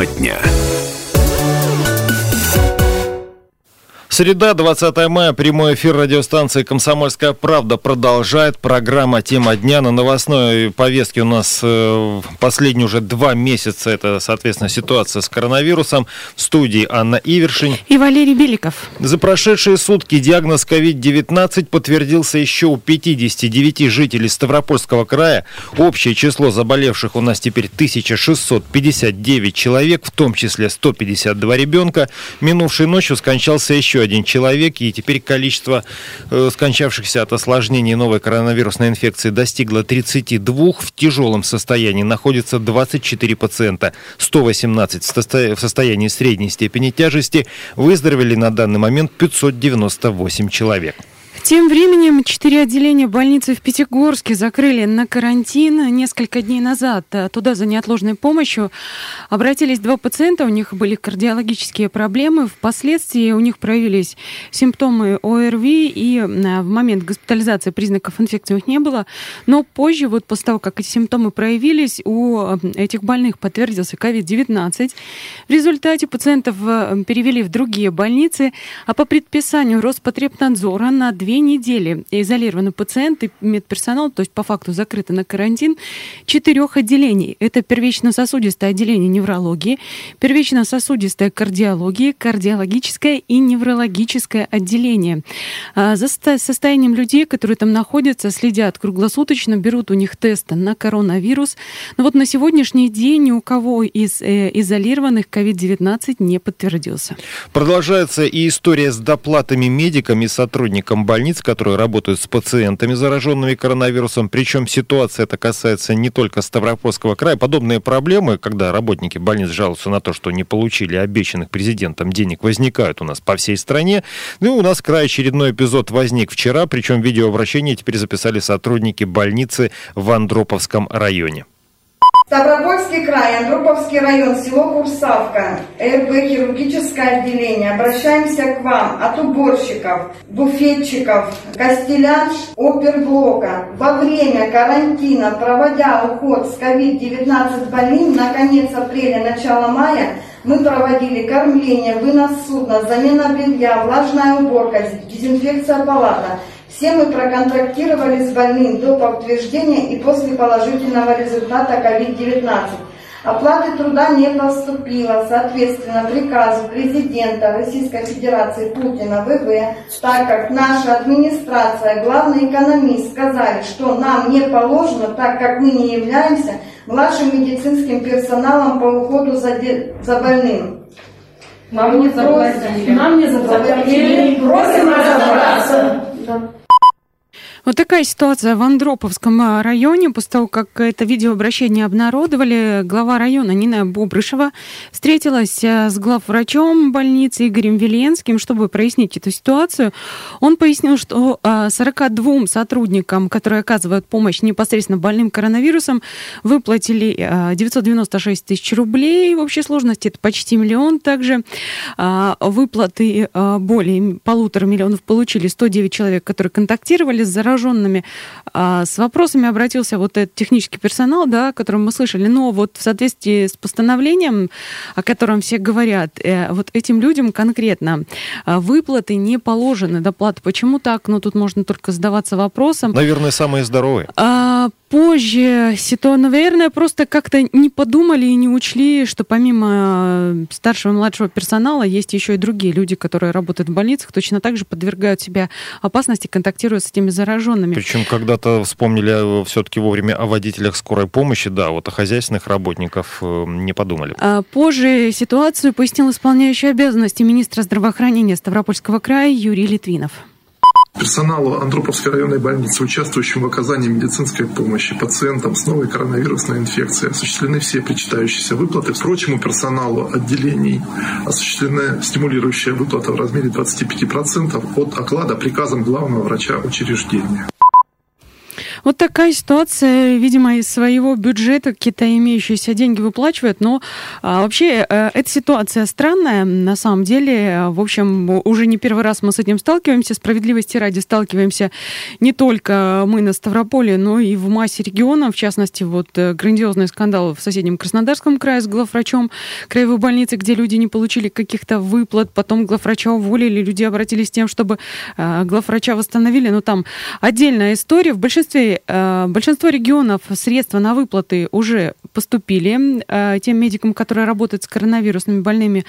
Тема дня. Среда, 20 мая, прямой эфир радиостанции «Комсомольская правда» продолжает. Программа «Тема дня» на новостной повестке у нас э, последние уже два месяца. Это, соответственно, ситуация с коронавирусом. В студии Анна Ивершин. И Валерий Беликов. За прошедшие сутки диагноз COVID-19 подтвердился еще у 59 жителей Ставропольского края. Общее число заболевших у нас теперь 1659 человек, в том числе 152 ребенка. Минувшей ночью скончался еще один человек, и теперь количество э, скончавшихся от осложнений новой коронавирусной инфекции достигло 32. В тяжелом состоянии находится 24 пациента, 118 в состоянии средней степени тяжести. Выздоровели на данный момент 598 человек. Тем временем четыре отделения больницы в Пятигорске закрыли на карантин несколько дней назад. Туда за неотложной помощью обратились два пациента, у них были кардиологические проблемы. Впоследствии у них проявились симптомы ОРВИ, и в момент госпитализации признаков инфекции у них не было. Но позже, вот после того, как эти симптомы проявились, у этих больных подтвердился COVID-19. В результате пациентов перевели в другие больницы, а по предписанию Роспотребнадзора на две недели изолированы пациенты, медперсонал, то есть по факту закрыты на карантин, четырех отделений. Это первично-сосудистое отделение неврологии, первично-сосудистая кардиология, кардиологическое и неврологическое отделение. А, за состоянием людей, которые там находятся, следят круглосуточно, берут у них тесты на коронавирус. Но вот на сегодняшний день ни у кого из э, изолированных COVID-19 не подтвердился. Продолжается и история с доплатами медикам и сотрудникам больниц, которые работают с пациентами, зараженными коронавирусом. Причем ситуация это касается не только Ставропольского края. Подобные проблемы, когда работники больниц жалуются на то, что не получили обещанных президентом денег, возникают у нас по всей стране. Ну и у нас край очередной эпизод возник вчера, причем видеообращение теперь записали сотрудники больницы в Андроповском районе. Ставропольский край, Андроповский район, село Курсавка, РБ хирургическое отделение. Обращаемся к вам от уборщиков, буфетчиков, костелянш, оперблока. Во время карантина, проводя уход с COVID-19 больным на конец апреля, начало мая, мы проводили кормление, вынос судна, замена белья, влажная уборка, дезинфекция палата – все мы проконтактировали с больным до подтверждения и после положительного результата COVID-19. Оплаты труда не поступило, соответственно, приказу президента Российской Федерации Путина ВВ, так как наша администрация, главный экономист сказали, что нам не положено, так как мы не являемся младшим медицинским персоналом по уходу за, де... за больным. Нам не заплатили. Нам не заплатили. Просим разобраться. Вот такая ситуация в Андроповском а, районе. После того, как это видеообращение обнародовали, глава района Нина Бобрышева встретилась а, с главврачом больницы Игорем Веленским, чтобы прояснить эту ситуацию. Он пояснил, что 42 а, сотрудникам, которые оказывают помощь непосредственно больным коронавирусом, выплатили 996 тысяч рублей. В общей сложности это почти миллион. Также выплаты более полутора миллионов получили 109 человек, которые контактировали с зараженными зараженными. А, с вопросами обратился вот этот технический персонал, да, о котором мы слышали. Но вот в соответствии с постановлением, о котором все говорят, э, вот этим людям конкретно а, выплаты не положены, доплаты. Почему так? Ну, тут можно только задаваться вопросом. Наверное, самые здоровые. А, позже ситуация, наверное, просто как-то не подумали и не учли, что помимо э, старшего и младшего персонала есть еще и другие люди, которые работают в больницах, точно так же подвергают себя опасности, контактируя с этими зараженными. Причем когда-то вспомнили э, все-таки вовремя о водителях скорой помощи, да, вот о хозяйственных работников э, не подумали. А позже ситуацию пояснил исполняющий обязанности министра здравоохранения Ставропольского края Юрий Литвинов. Персоналу Андроповской районной больницы, участвующим в оказании медицинской помощи пациентам с новой коронавирусной инфекцией, осуществлены все причитающиеся выплаты. Прочему персоналу отделений осуществлены стимулирующая выплата в размере 25% от оклада приказом главного врача учреждения. Вот такая ситуация, видимо, из своего бюджета какие-то имеющиеся деньги выплачивают, но а, вообще а, эта ситуация странная, на самом деле. В общем, уже не первый раз мы с этим сталкиваемся, справедливости ради сталкиваемся не только мы на Ставрополе, но и в массе регионов, в частности, вот э, грандиозный скандал в соседнем Краснодарском крае с главврачом краевой больницы, где люди не получили каких-то выплат, потом главврача уволили, люди обратились с тем, чтобы а, главврача восстановили, но там отдельная история. В большинстве Э, большинство регионов средства на выплаты уже поступили э, тем медикам, которые работают с коронавирусными больными.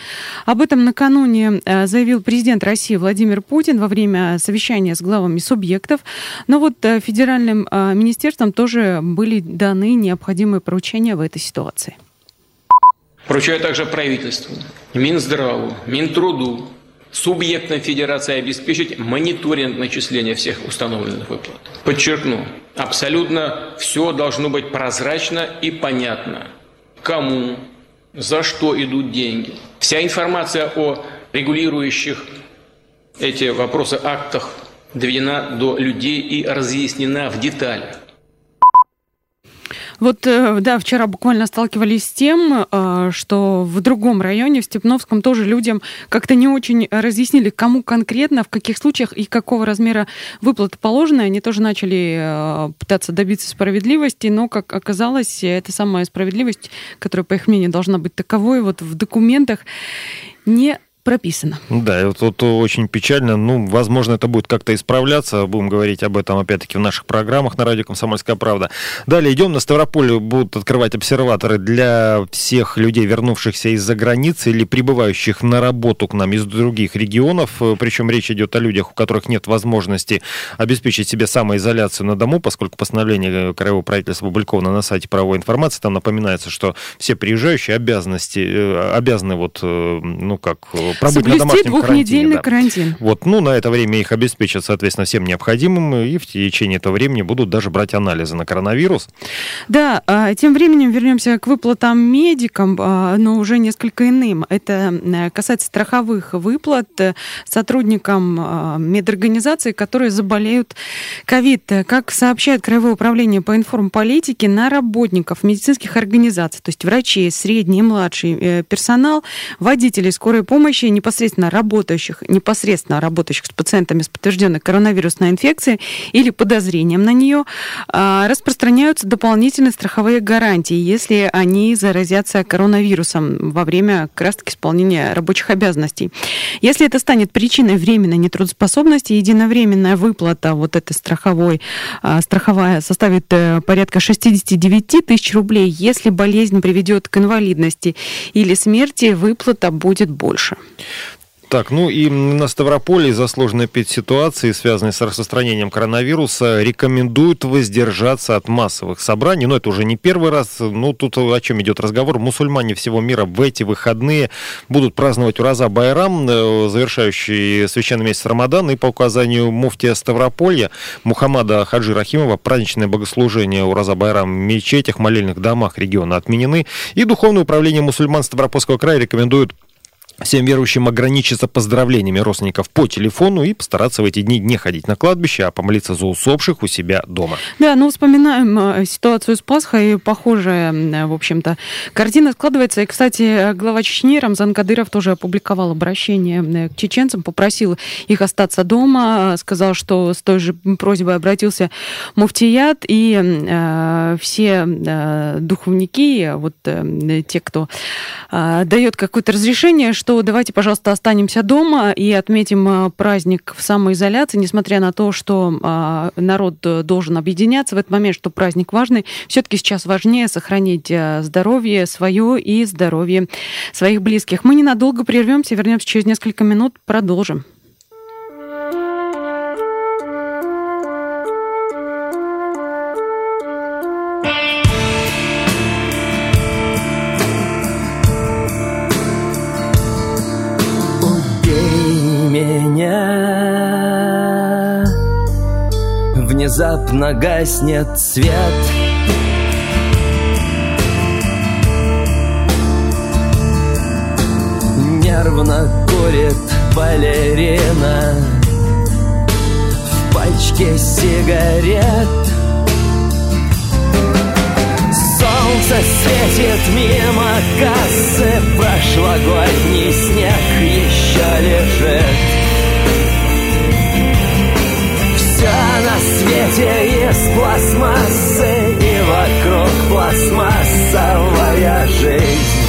Об этом накануне э, заявил президент России Владимир Путин во время совещания с главами субъектов. Но вот федеральным министерством тоже были даны необходимые поручения в этой ситуации. Поручаю также правительству, Минздраву, Минтруду, субъектам Федерации обеспечить мониторинг начисления всех установленных выплат. Подчеркну, абсолютно все должно быть прозрачно и понятно. Кому, за что идут деньги. Вся информация о регулирующих эти вопросы актах доведена до людей и разъяснена в деталях. Вот, э, да, вчера буквально сталкивались с тем, э, что в другом районе, в Степновском, тоже людям как-то не очень разъяснили, кому конкретно, в каких случаях и какого размера выплаты положены. Они тоже начали э, пытаться добиться справедливости, но, как оказалось, эта самая справедливость, которая, по их мнению, должна быть таковой, вот в документах не прописано. Да, и вот, вот очень печально. Ну, возможно, это будет как-то исправляться. Будем говорить об этом, опять-таки, в наших программах на радио «Комсомольская правда». Далее идем. На Ставрополе будут открывать обсерваторы для всех людей, вернувшихся из-за границы или прибывающих на работу к нам из других регионов. Причем речь идет о людях, у которых нет возможности обеспечить себе самоизоляцию на дому, поскольку постановление Краевого правительства опубликовано на сайте правовой информации. Там напоминается, что все приезжающие обязанности, э, обязаны вот, э, ну как, пробыть Соблюсти на домашнем двухнедельный карантин. Да. Вот, ну, на это время их обеспечат, соответственно, всем необходимым, и в течение этого времени будут даже брать анализы на коронавирус. Да, а, тем временем вернемся к выплатам медикам, а, но уже несколько иным. Это э, касается страховых выплат э, сотрудникам а, медорганизаций, которые заболеют ковид. Как сообщает Краевое управление по информполитике, на работников медицинских организаций, то есть врачей, средний и младший э, персонал, водителей скорой помощи, помощи непосредственно работающих, непосредственно работающих с пациентами с подтвержденной коронавирусной инфекцией или подозрением на нее, а, распространяются дополнительные страховые гарантии, если они заразятся коронавирусом во время как раз таки исполнения рабочих обязанностей. Если это станет причиной временной нетрудоспособности, единовременная выплата вот этой страховой, а, страховая составит э, порядка 69 тысяч рублей. Если болезнь приведет к инвалидности или смерти, выплата будет больше. Так, ну и на Ставрополе из-за сложной ситуации, связанной с распространением коронавируса, рекомендуют воздержаться от массовых собраний. Но это уже не первый раз. Ну, тут о чем идет разговор. Мусульмане всего мира в эти выходные будут праздновать Ураза Байрам, э, завершающий священный месяц Рамадан. И по указанию муфтия Ставрополья Мухаммада Хаджи Рахимова праздничное богослужение Ураза Байрам в мечетях, молельных домах региона отменены. И Духовное управление мусульман Ставропольского края рекомендует всем верующим ограничиться поздравлениями родственников по телефону и постараться в эти дни не ходить на кладбище, а помолиться за усопших у себя дома. Да, ну вспоминаем э, ситуацию с Пасхой, похожая, в общем-то, картина складывается. И, кстати, глава Чечни Рамзан Кадыров тоже опубликовал обращение к чеченцам, попросил их остаться дома, сказал, что с той же просьбой обратился Муфтият, и э, все э, духовники, вот э, те, кто э, дает какое-то разрешение, что что давайте, пожалуйста, останемся дома и отметим а, праздник в самоизоляции, несмотря на то, что а, народ э, должен объединяться в этот момент, что праздник важный. Все-таки сейчас важнее сохранить э, здоровье свое и здоровье своих близких. Мы ненадолго прервемся, вернемся через несколько минут, продолжим. внезапно гаснет свет. Нервно курит балерина. В пачке сигарет. Солнце светит мимо кассы. Прошлогодний снег еще лежит. Свете из пластмассы И вокруг пластмассовая жизнь.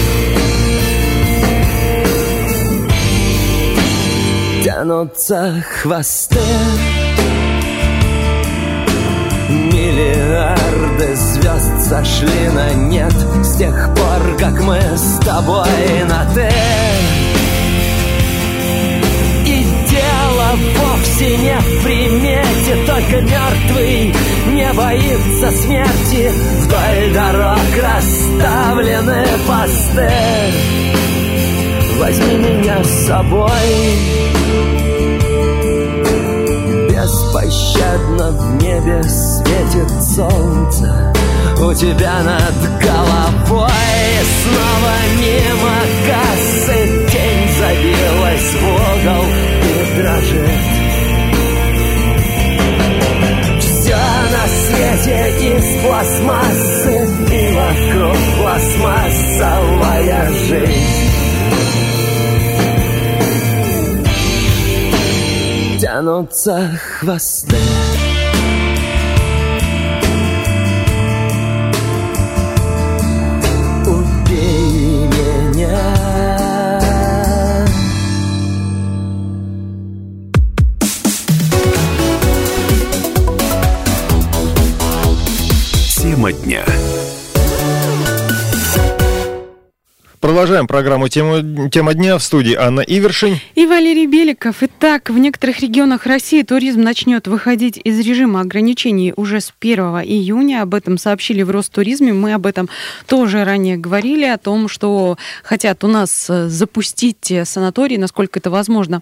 Тянутся хвосты. Миллиарды звезд сошли на нет С тех пор, как мы с тобой на «ты» И дело вовсе не в примете Только мертвый не боится смерти. Вдоль дорог расставлены посты. Возьми меня с собой. Беспощадно в небе светит солнце. У тебя над головой Снова мимо кассы. Тень забилась в угол и дрожит свете из пластмассы И вокруг пластмассовая жизнь тянутся хвосты. Продолжаем программу тему, «Тема дня» в студии Анна Ивершин. И Валерий Беликов. Итак, в некоторых регионах России туризм начнет выходить из режима ограничений уже с 1 июня. Об этом сообщили в Ростуризме. Мы об этом тоже ранее говорили, о том, что хотят у нас запустить санаторий, насколько это возможно.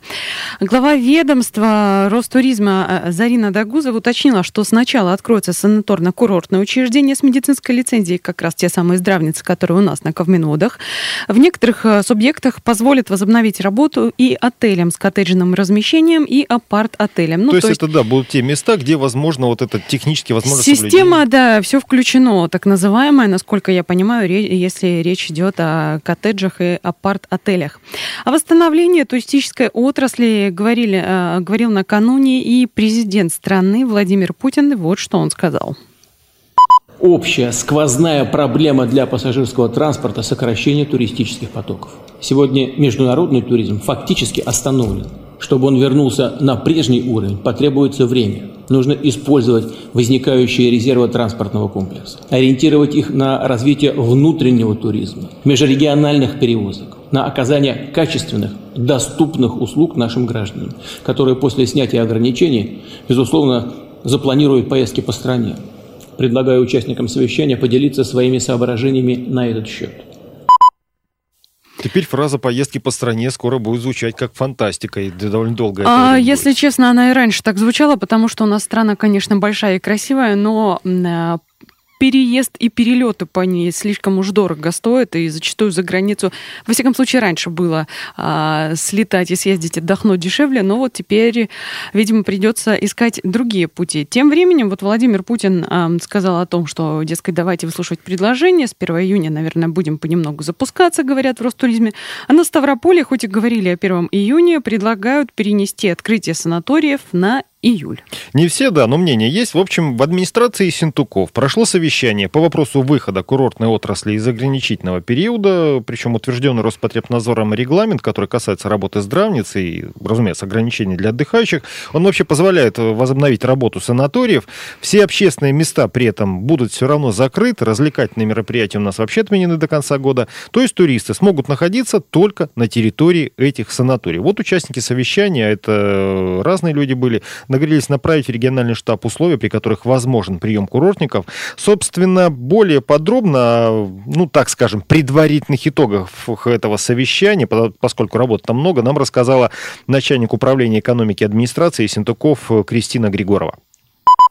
Глава ведомства Ростуризма Зарина Дагузова уточнила, что сначала откроется санаторно-курортное учреждение с медицинской лицензией, как раз те самые здравницы, которые у нас на Ковменодах. В некоторых э, субъектах позволит возобновить работу и отелям с коттеджным размещением, и апарт-отелям. Ну, то, то есть, это, да, будут те места, где возможно вот это технически возможно Система, соблюдение. да, все включено, так называемая, насколько я понимаю, если речь идет о коттеджах и апарт-отелях. О восстановлении туристической отрасли говорили, э, говорил накануне и президент страны Владимир Путин. Вот что он сказал общая сквозная проблема для пассажирского транспорта – сокращение туристических потоков. Сегодня международный туризм фактически остановлен. Чтобы он вернулся на прежний уровень, потребуется время. Нужно использовать возникающие резервы транспортного комплекса, ориентировать их на развитие внутреннего туризма, межрегиональных перевозок, на оказание качественных, доступных услуг нашим гражданам, которые после снятия ограничений, безусловно, запланируют поездки по стране предлагаю участникам совещания поделиться своими соображениями на этот счет. Теперь фраза «поездки по стране» скоро будет звучать как фантастика, и довольно долго. А, если честно, она и раньше так звучала, потому что у нас страна, конечно, большая и красивая, но а, переезд и перелеты по ней слишком уж дорого стоят, и зачастую за границу, во всяком случае, раньше было а, слетать и съездить, отдохнуть дешевле, но вот теперь, видимо, придется искать другие пути. Тем временем вот Владимир Путин а, сказал о том, что, дескать, давайте выслушивать предложение, с 1 июня, наверное, будем понемногу запускаться, говорят в Ростуризме, а на Ставрополе, хоть и говорили о 1 июня, предлагают перенести открытие санаториев на июль. Не все, да, но мнение есть. В общем, в администрации Синтуков прошло совещание по вопросу выхода курортной отрасли из ограничительного периода, причем утвержденный Роспотребнадзором регламент, который касается работы здравниц и, разумеется, ограничений для отдыхающих, он вообще позволяет возобновить работу санаториев. Все общественные места при этом будут все равно закрыты, развлекательные мероприятия у нас вообще отменены до конца года, то есть туристы смогут находиться только на территории этих санаториев. Вот участники совещания, это разные люди были, договорились направить в региональный штаб условия, при которых возможен прием курортников. Собственно, более подробно, ну, так скажем, предварительных итогов этого совещания, поскольку работы там много, нам рассказала начальник управления экономики администрации Синтуков Кристина Григорова.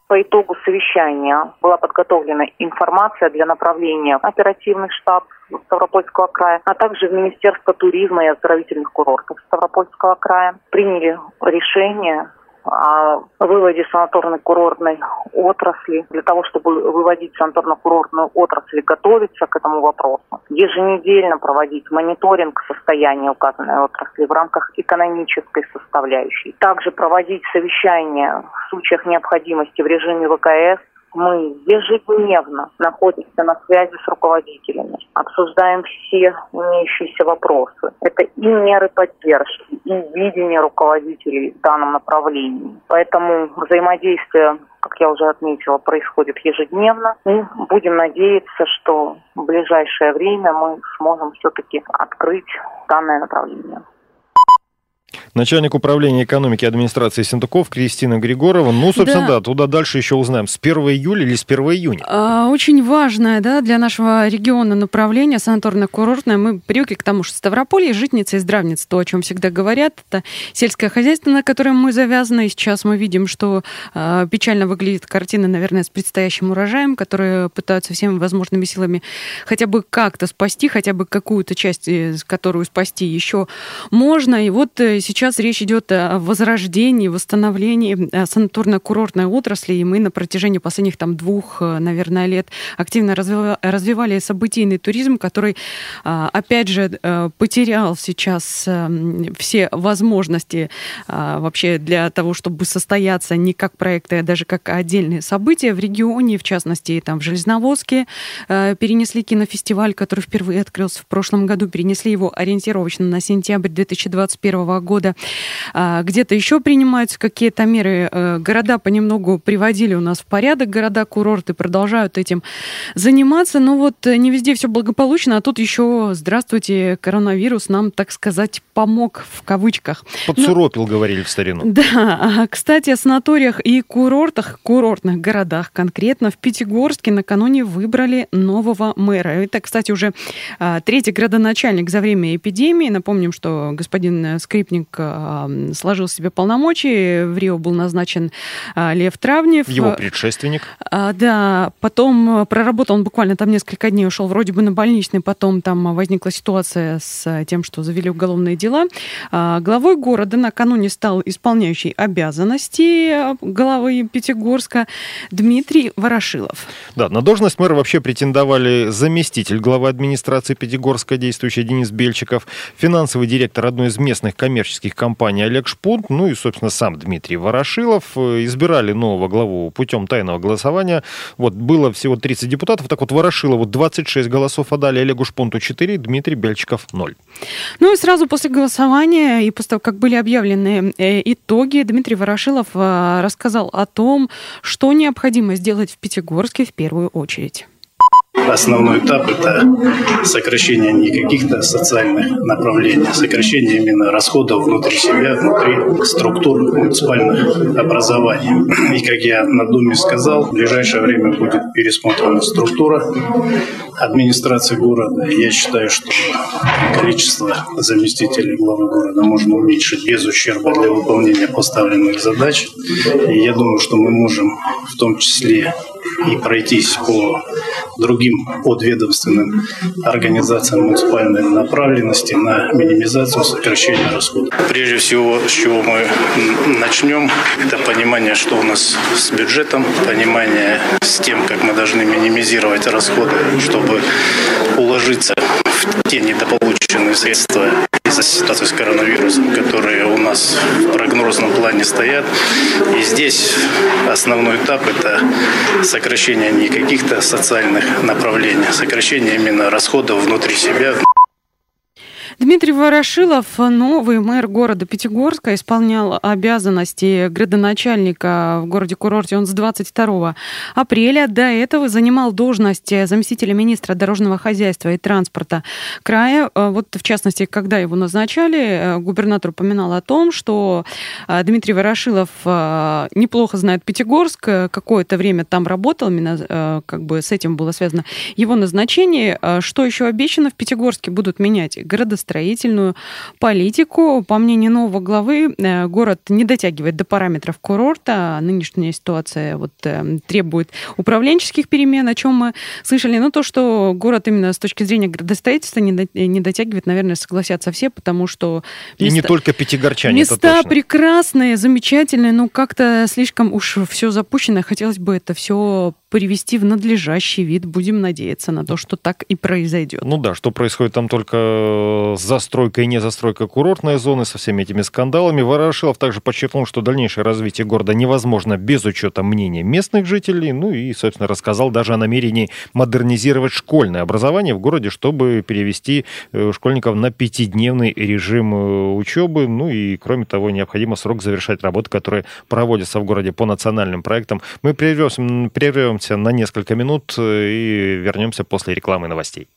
По итогу совещания была подготовлена информация для направления оперативных штаб Ставропольского края, а также в Министерство туризма и оздоровительных курортов Ставропольского края. Приняли решение о выводе санаторно-курортной отрасли. Для того, чтобы выводить санаторно-курортную отрасль, готовиться к этому вопросу. Еженедельно проводить мониторинг состояния указанной отрасли в рамках экономической составляющей. Также проводить совещания в случаях необходимости в режиме ВКС мы ежедневно находимся на связи с руководителями, обсуждаем все имеющиеся вопросы. Это и меры поддержки, и видение руководителей в данном направлении. Поэтому взаимодействие как я уже отметила, происходит ежедневно. И будем надеяться, что в ближайшее время мы сможем все-таки открыть данное направление. Начальник управления экономики администрации Сентуков Кристина Григорова. Ну, собственно, да. да, туда дальше еще узнаем. С 1 июля или с 1 июня? А, очень важное да, для нашего региона направление санаторно-курортное. Мы привыкли к тому, что Ставрополье, житница и здравница, то, о чем всегда говорят. Это сельское хозяйство, на котором мы завязаны. И сейчас мы видим, что а, печально выглядит картина, наверное, с предстоящим урожаем, которые пытаются всеми возможными силами хотя бы как-то спасти, хотя бы какую-то часть, э, которую спасти еще можно. И вот э, сейчас речь идет о возрождении, восстановлении э, санаторно-курортной отрасли, и мы на протяжении последних там двух, э, наверное, лет активно развивали событийный туризм, который, опять же, э, потерял сейчас все возможности вообще для того, чтобы состояться не как проекты, а даже как отдельные события в регионе, в частности, там в Железноводске перенесли кинофестиваль, который впервые открылся в прошлом году, перенесли его ориентировочно на сентябрь 2021 года года. А, где-то еще принимаются какие-то меры. Э, города понемногу приводили у нас в порядок, города-курорты продолжают этим заниматься. Но вот э, не везде все благополучно, а тут еще, здравствуйте, коронавирус нам, так сказать, помог в кавычках. Подсуропил, Но, говорили в старину. Да. Кстати, о санаториях и курортах, курортных городах конкретно в Пятигорске накануне выбрали нового мэра. Это, кстати, уже а, третий градоначальник за время эпидемии. Напомним, что господин Скрипник Лукашенко сложил себе полномочия. В Рио был назначен а, Лев Травнев. Его предшественник. А, да, потом проработал он буквально там несколько дней, ушел вроде бы на больничный, потом там возникла ситуация с тем, что завели уголовные дела. А, главой города накануне стал исполняющий обязанности главы Пятигорска Дмитрий Ворошилов. Да, на должность мэра вообще претендовали заместитель главы администрации Пятигорска, действующий Денис Бельчиков, финансовый директор одной из местных коммерческих коммерческих компаний Олег Шпунт, ну и, собственно, сам Дмитрий Ворошилов. Э, избирали нового главу путем тайного голосования. Вот было всего 30 депутатов, так вот Ворошилову 26 голосов отдали, Олегу Шпунту 4, Дмитрий Бельчиков 0. Ну и сразу после голосования и после того, как были объявлены э, итоги, Дмитрий Ворошилов э, рассказал о том, что необходимо сделать в Пятигорске в первую очередь. Основной этап – это сокращение не каких-то социальных направлений, а сокращение именно расходов внутри себя, внутри структур муниципальных образований. И, как я на Думе сказал, в ближайшее время будет пересмотрена структура администрации города. Я считаю, что количество заместителей главы города можно уменьшить без ущерба для выполнения поставленных задач. И я думаю, что мы можем в том числе и пройтись по другим подведомственным организациям муниципальной направленности на минимизацию сокращения расходов. Прежде всего, с чего мы начнем, это понимание, что у нас с бюджетом, понимание с тем, как мы должны минимизировать расходы, чтобы уложиться в те недополученные средства из-за ситуации с коронавирусом, которые у нас в прогнозном плане стоят. И здесь основной этап – это сокращение не каких-то социальных направлений, а сокращение именно расходов внутри себя, Дмитрий Ворошилов, новый мэр города Пятигорска, исполнял обязанности градоначальника в городе-курорте. Он с 22 апреля до этого занимал должность заместителя министра дорожного хозяйства и транспорта края. А вот, в частности, когда его назначали, губернатор упоминал о том, что а, Дмитрий Ворошилов неплохо знает Пятигорск, какое-то время там работал, именно как бы с этим было связано его назначение. Что еще обещано? В Пятигорске будут менять градостроение градостроительную политику. По мнению нового главы, э, город не дотягивает до параметров курорта. Нынешняя ситуация вот, э, требует управленческих перемен, о чем мы слышали. Но то, что город именно с точки зрения градостроительства не дотягивает, наверное, согласятся все, потому что... Места, И не только пятигорчане, Места прекрасные, замечательные, но как-то слишком уж все запущено. Хотелось бы это все привести в надлежащий вид. Будем надеяться на то, что так и произойдет. Ну да, что происходит там только с застройкой и не застройкой курортной зоны, со всеми этими скандалами. Ворошилов также подчеркнул, что дальнейшее развитие города невозможно без учета мнения местных жителей. Ну и, собственно, рассказал даже о намерении модернизировать школьное образование в городе, чтобы перевести э, школьников на пятидневный режим э, учебы. Ну и, кроме того, необходимо срок завершать работы, которые проводятся в городе по национальным проектам. Мы прервемся, прервем прервемся на несколько минут э, и вернемся после рекламы новостей.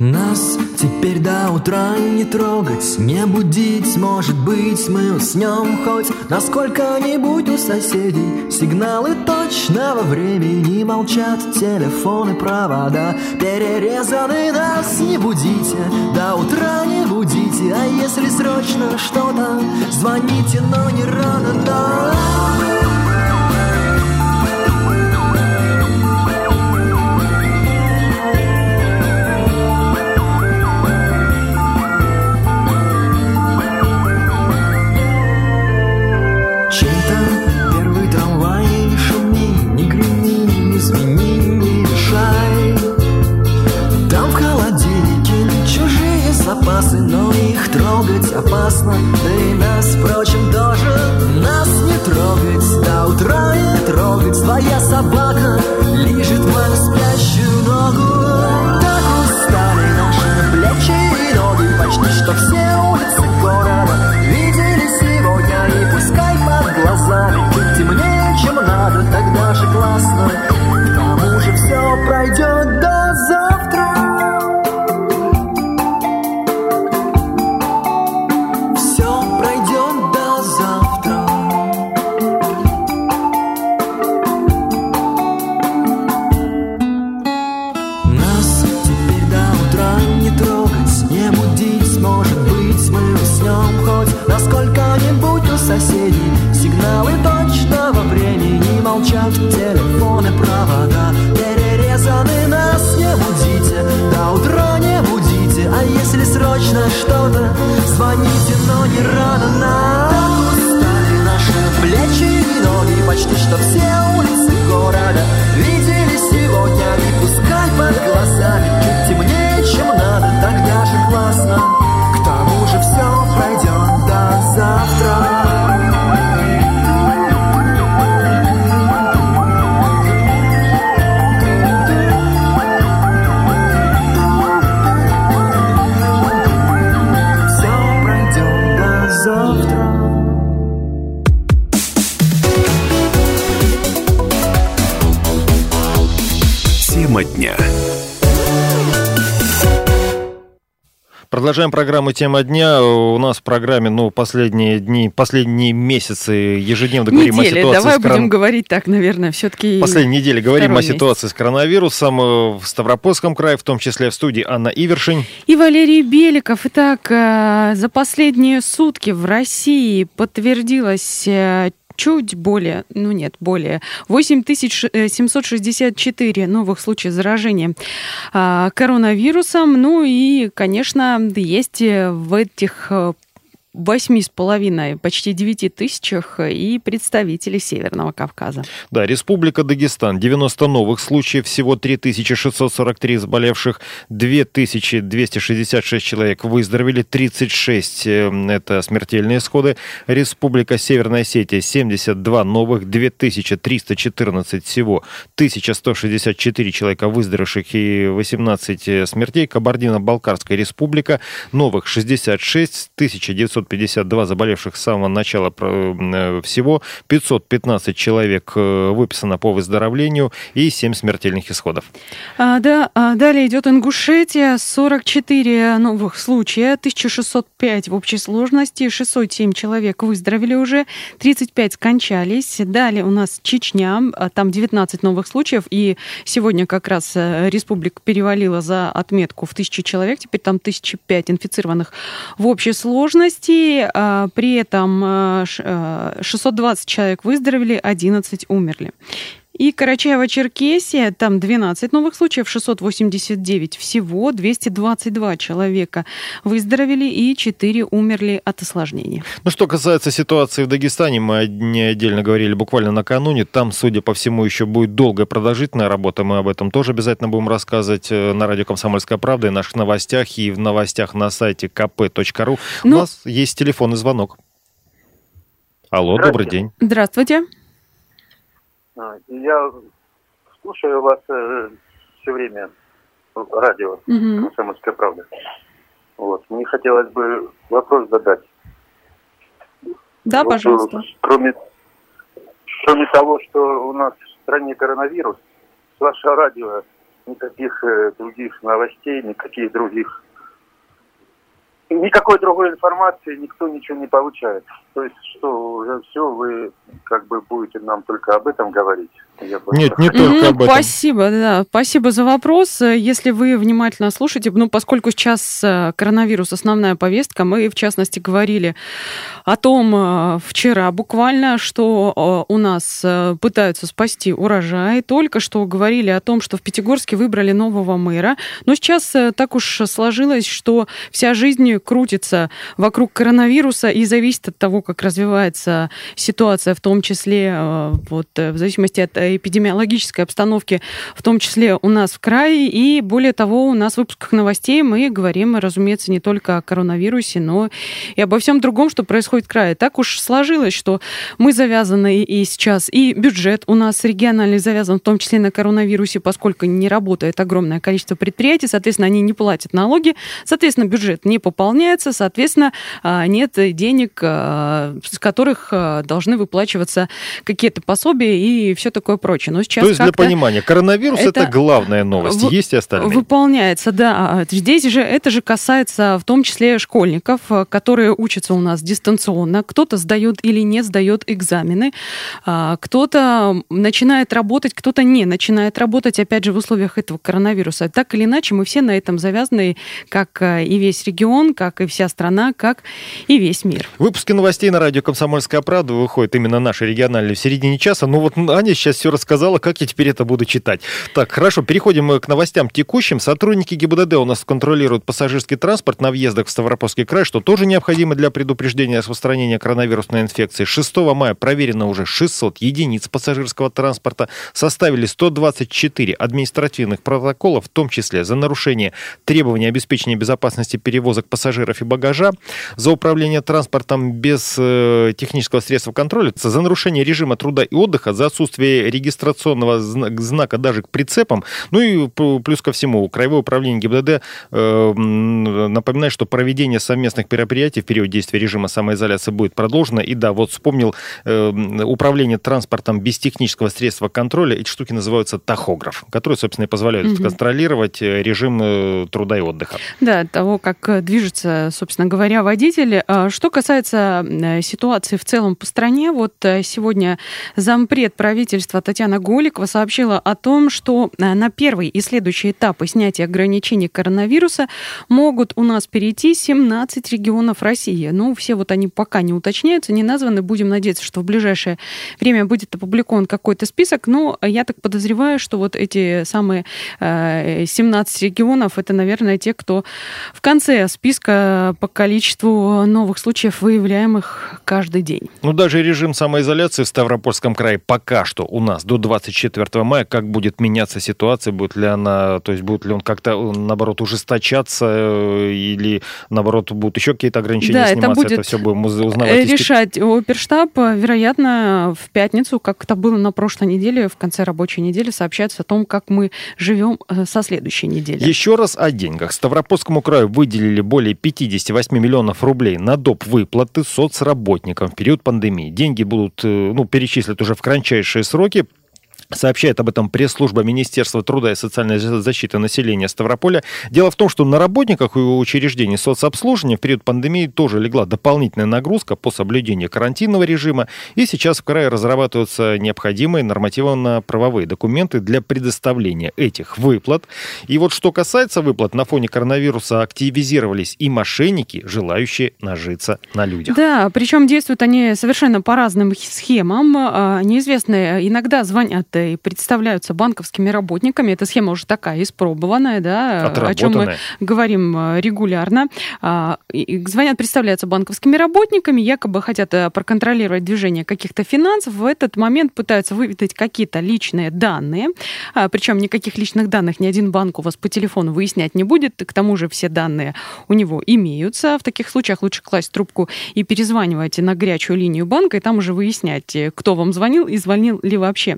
Нас теперь до утра не трогать, не будить, может быть, мы уснем хоть на сколько-нибудь у соседей. Сигналы точного времени молчат, телефоны, провода перерезаны. Нас не будите, до утра не будите, а если срочно что-то, звоните, но не рано, да. Трогать опасно Да и нас, впрочем, тоже. Нас не трогать, до утра не трогать Твоя собака Продолжаем программу «Тема дня». У нас в программе, ну, последние дни, последние месяцы ежедневно говорим недели. о ситуации Давай с корон... будем говорить так, наверное, все-таки Последние недели говорим о месяц. ситуации с коронавирусом э, в Ставропольском крае, в том числе в студии Анна Ивершин. И Валерий Беликов. Итак, э, за последние сутки в России подтвердилось э, чуть более, ну нет, более 8764 новых случаев заражения а, коронавирусом. Ну и, конечно, есть в этих восьми с половиной, почти девяти тысячах и представителей Северного Кавказа. Да, Республика Дагестан. 90 новых случаев, всего 3643 заболевших, 2266 человек выздоровели, 36 это смертельные исходы. Республика Северная Осетия. 72 новых, 2314 всего, 1164 человека выздоровевших и 18 смертей. Кабардино-Балкарская республика. Новых 66, 1900 652 заболевших с самого начала э, всего, 515 человек э, выписано по выздоровлению и 7 смертельных исходов. А, да, а далее идет Ингушетия, 44 новых случая, 1605 в общей сложности, 607 человек выздоровели уже, 35 скончались. Далее у нас Чечня, а, там 19 новых случаев, и сегодня как раз э, республика перевалила за отметку в тысячу человек, теперь там 1005 инфицированных в общей сложности, а, при этом 620 э, человек выздоровели, 11 умерли. И Карачаево-Черкесия, там 12 новых случаев, 689 всего, 222 человека выздоровели и 4 умерли от осложнений. Ну, что касается ситуации в Дагестане, мы не отдельно говорили буквально накануне, там, судя по всему, еще будет долгая продолжительная работа, мы об этом тоже обязательно будем рассказывать э, на радио «Комсомольская правда» и наших новостях, и в новостях на сайте kp.ru. Ну... У нас есть телефонный звонок. Алло, добрый день. Здравствуйте. Я слушаю вас э, все время радио угу. «Комсомольская правда». Вот. Мне хотелось бы вопрос задать. Да, вот, пожалуйста. Кроме, кроме того, что у нас в стране коронавирус, с вашего радио никаких э, других новостей, никаких других никакой другой информации никто ничего не получает. То есть, что уже все, вы как бы будете нам только об этом говорить. Нет, не только об этом. Спасибо, да, спасибо за вопрос. Если вы внимательно слушаете, ну, поскольку сейчас э, коронавирус основная повестка, мы, в частности, говорили о том э, вчера буквально, что э, у нас пытаются спасти урожай. Только что говорили о том, что в Пятигорске выбрали нового мэра. Но сейчас так уж сложилось, что вся жизнь крутится вокруг коронавируса и зависит от того, как развивается ситуация, в том числе вот, в зависимости от эпидемиологической обстановки, в том числе у нас в крае. И более того, у нас в выпусках новостей мы говорим, разумеется, не только о коронавирусе, но и обо всем другом, что происходит в крае. Так уж сложилось, что мы завязаны и сейчас, и бюджет у нас региональный завязан, в том числе на коронавирусе, поскольку не работает огромное количество предприятий, соответственно, они не платят налоги, соответственно, бюджет не пополняется, соответственно, а, нет денег, а, с которых а, должны выплачиваться какие-то пособия и все такое прочее. Но сейчас То есть для понимания, коронавирус это, это главная новость, в... есть и остальные. Выполняется, да. Здесь же это же касается в том числе школьников, которые учатся у нас дистанционно. Кто-то сдает или не сдает экзамены, а, кто-то начинает работать, кто-то не начинает работать, опять же, в условиях этого коронавируса. Так или иначе, мы все на этом завязаны, как э, и весь регион, как и вся страна, как и весь мир. Выпуски новостей на радио «Комсомольская правда» выходят именно наши региональные в середине часа. Ну вот Аня сейчас все рассказала, как я теперь это буду читать. Так, хорошо, переходим мы к новостям текущим. Сотрудники ГИБДД у нас контролируют пассажирский транспорт на въездах в Ставропольский край, что тоже необходимо для предупреждения распространения коронавирусной инфекции. 6 мая проверено уже 600 единиц пассажирского транспорта, составили 124 административных протокола, в том числе за нарушение требований обеспечения безопасности перевозок пассажиров и багажа, за управление транспортом без э, технического средства контроля, за нарушение режима труда и отдыха, за отсутствие регистрационного знака даже к прицепам. Ну и плюс ко всему, Краевое управление ГИБДД э, напоминает, что проведение совместных мероприятий в период действия режима самоизоляции будет продолжено. И да, вот вспомнил э, управление транспортом без технического средства контроля. Эти штуки называются тахограф, которые, собственно, и позволяют угу. контролировать э, режим э, труда и отдыха. Да, того, как движется, собственно говоря, водитель. А что касается ситуации в целом по стране, вот сегодня зампред правительства Татьяна Голикова сообщила о том, что э, на первый и следующий этапы снятия ограничений коронавируса могут у нас перейти 17 регионов России. Ну, все вот они пока не уточняются, не названы. Будем надеяться, что в ближайшее время будет опубликован какой-то список. Но я так подозреваю, что вот эти самые 17 э, регионов, это, наверное, те, кто в конце списка по количеству новых случаев, выявляемых каждый день. Ну, даже режим самоизоляции в Ставропольском крае пока что у нас до 24 мая, как будет меняться ситуация, будет ли она, то есть будет ли он как-то, наоборот, ужесточаться э, или, наоборот, будут еще какие-то ограничения да, сниматься, это, будет это все будем узнавать. решать оперштаб, вероятно, в пятницу, как это было на прошлой неделе, в конце рабочей недели, сообщается о том, как мы живем э, со следующей недели. Еще раз о деньгах. Ставропольскому краю выделили более 58 миллионов рублей на доп. выплаты соцработникам в период пандемии. Деньги будут, э, ну, перечислят уже в кратчайшие сроки. Сообщает об этом пресс-служба Министерства труда и социальной защиты населения Ставрополя. Дело в том, что на работниках и учреждений соцобслуживания в период пандемии тоже легла дополнительная нагрузка по соблюдению карантинного режима. И сейчас в крае разрабатываются необходимые нормативно-правовые документы для предоставления этих выплат. И вот что касается выплат, на фоне коронавируса активизировались и мошенники, желающие нажиться на людях. Да, причем действуют они совершенно по разным схемам. А, неизвестные иногда звонят и представляются банковскими работниками. Эта схема уже такая испробованная, да, о чем мы говорим э, регулярно. А, звонят, представляются банковскими работниками, якобы хотят э, проконтролировать движение каких-то финансов. В этот момент пытаются выведать какие-то личные данные. А, Причем никаких личных данных ни один банк у вас по телефону выяснять не будет. К тому же все данные у него имеются. В таких случаях лучше класть трубку и перезванивать на горячую линию банка, и там уже выяснять, э, кто вам звонил и звонил ли вообще.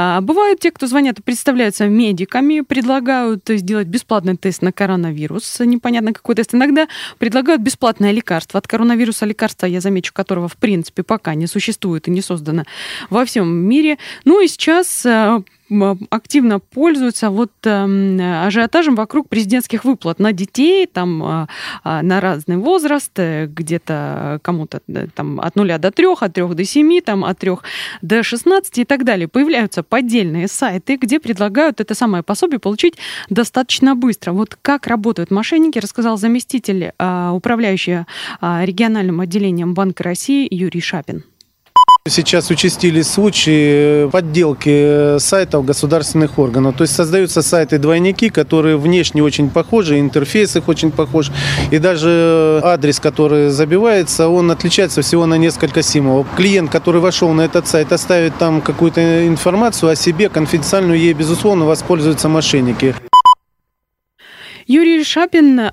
А, бывают те, кто звонят и представляются медиками, предлагают сделать бесплатный тест на коронавирус, непонятно какой тест. Иногда предлагают бесплатное лекарство. От коронавируса лекарства, я замечу, которого в принципе пока не существует и не создано во всем мире. Ну и сейчас а, активно пользуются вот э, ажиотажем вокруг президентских выплат на детей, там э, на разный возраст, э, где-то кому-то там от 0 до 3, от 3 до 7, там от 3 до 16 и так далее. Появляются поддельные сайты, где предлагают это самое пособие получить достаточно быстро. Вот как работают мошенники, рассказал заместитель э, управляющий э, региональным отделением Банка России Юрий Шапин. Сейчас участились случаи подделки сайтов государственных органов. То есть создаются сайты-двойники, которые внешне очень похожи, интерфейс их очень похож. И даже адрес, который забивается, он отличается всего на несколько символов. Клиент, который вошел на этот сайт, оставит там какую-то информацию о себе, конфиденциальную, ей, безусловно, воспользуются мошенники. Юрий Шапин,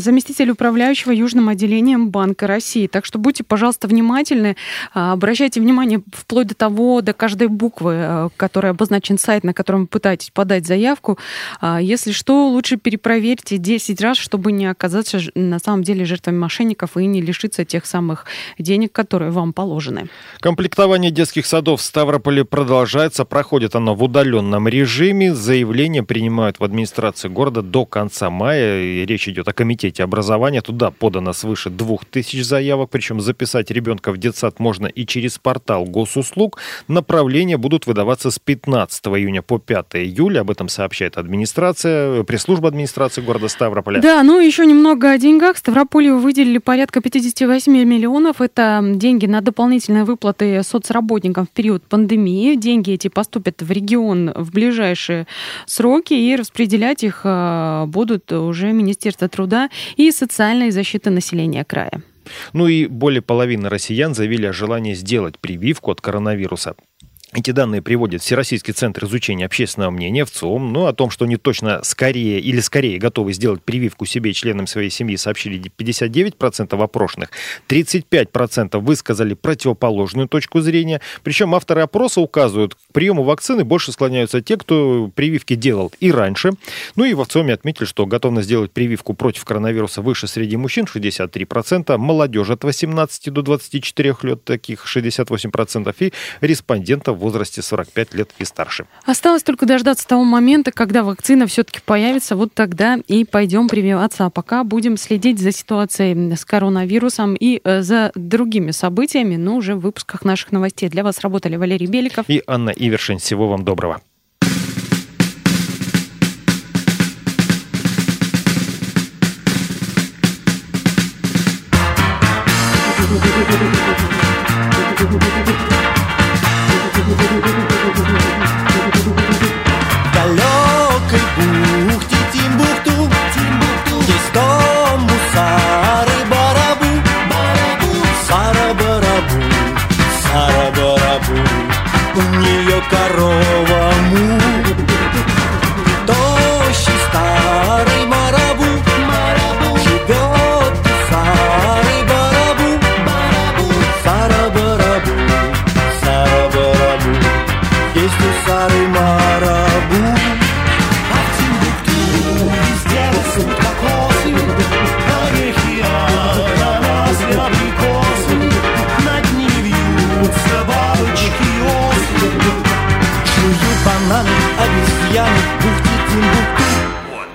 заместитель управляющего Южным отделением Банка России. Так что будьте, пожалуйста, внимательны. А, обращайте внимание вплоть до того, до каждой буквы, э, которая обозначен сайт, на котором вы пытаетесь подать заявку. А, если что, лучше перепроверьте 10 раз, чтобы не оказаться на самом деле жертвами мошенников и не лишиться тех самых денег, которые вам положены. Комплектование детских садов в Ставрополе продолжается. Проходит оно в удаленном режиме. Заявления принимают в администрации города до конца мая. И речь идет о комитете образования. Туда подано свыше двух тысяч заявок. Причем записать ребенка в детсад можно и через портал госуслуг. Направления будут выдаваться с 15 июня по 5 июля. Об этом сообщает администрация, пресс-служба администрации города Ставрополя. Да, ну еще немного о деньгах. Ставрополю выделили порядка 58 миллионов. Это деньги на дополнительные выплаты соцработникам в период пандемии. Деньги эти поступят в регион в ближайшие сроки и распределять их а, будут будет уже Министерство труда и социальной защиты населения края. Ну и более половины россиян заявили о желании сделать прививку от коронавируса. Эти данные приводит Всероссийский центр изучения общественного мнения в ЦОМ. Ну, о том, что они точно скорее или скорее готовы сделать прививку себе и членам своей семьи, сообщили 59% опрошенных. 35% высказали противоположную точку зрения. Причем авторы опроса указывают, к приему вакцины больше склоняются те, кто прививки делал и раньше. Ну и в ЦОМе отметили, что готовность сделать прививку против коронавируса выше среди мужчин 63%, молодежи от 18 до 24 лет таких 68% и респондентов возрасте 45 лет и старше. Осталось только дождаться того момента, когда вакцина все-таки появится, вот тогда и пойдем прививаться. А пока будем следить за ситуацией с коронавирусом и э, за другими событиями, но уже в выпусках наших новостей. Для вас работали Валерий Беликов и Анна Ивершин. Всего вам доброго.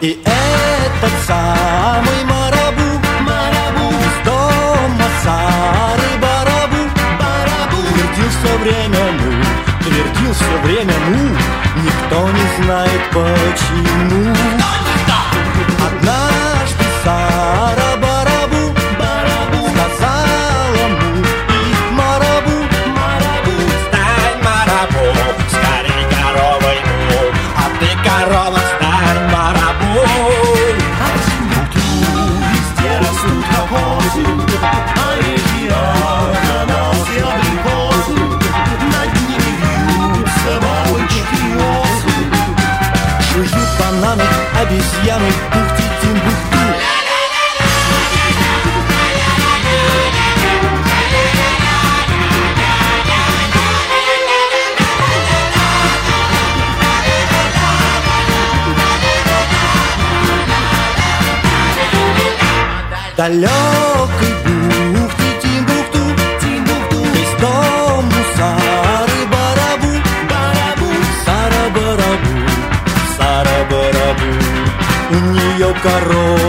И этот самый Марабу Марабу Из дома Сары Барабу. Барабу Твердил все время ну Твердил все время ну Никто не знает почему. Однажды Далекой бухте Тимбукту, Тимбукту Весь дом у Сары Барабу, Барабу. Сара Барабу, Сара Барабу. У нее корова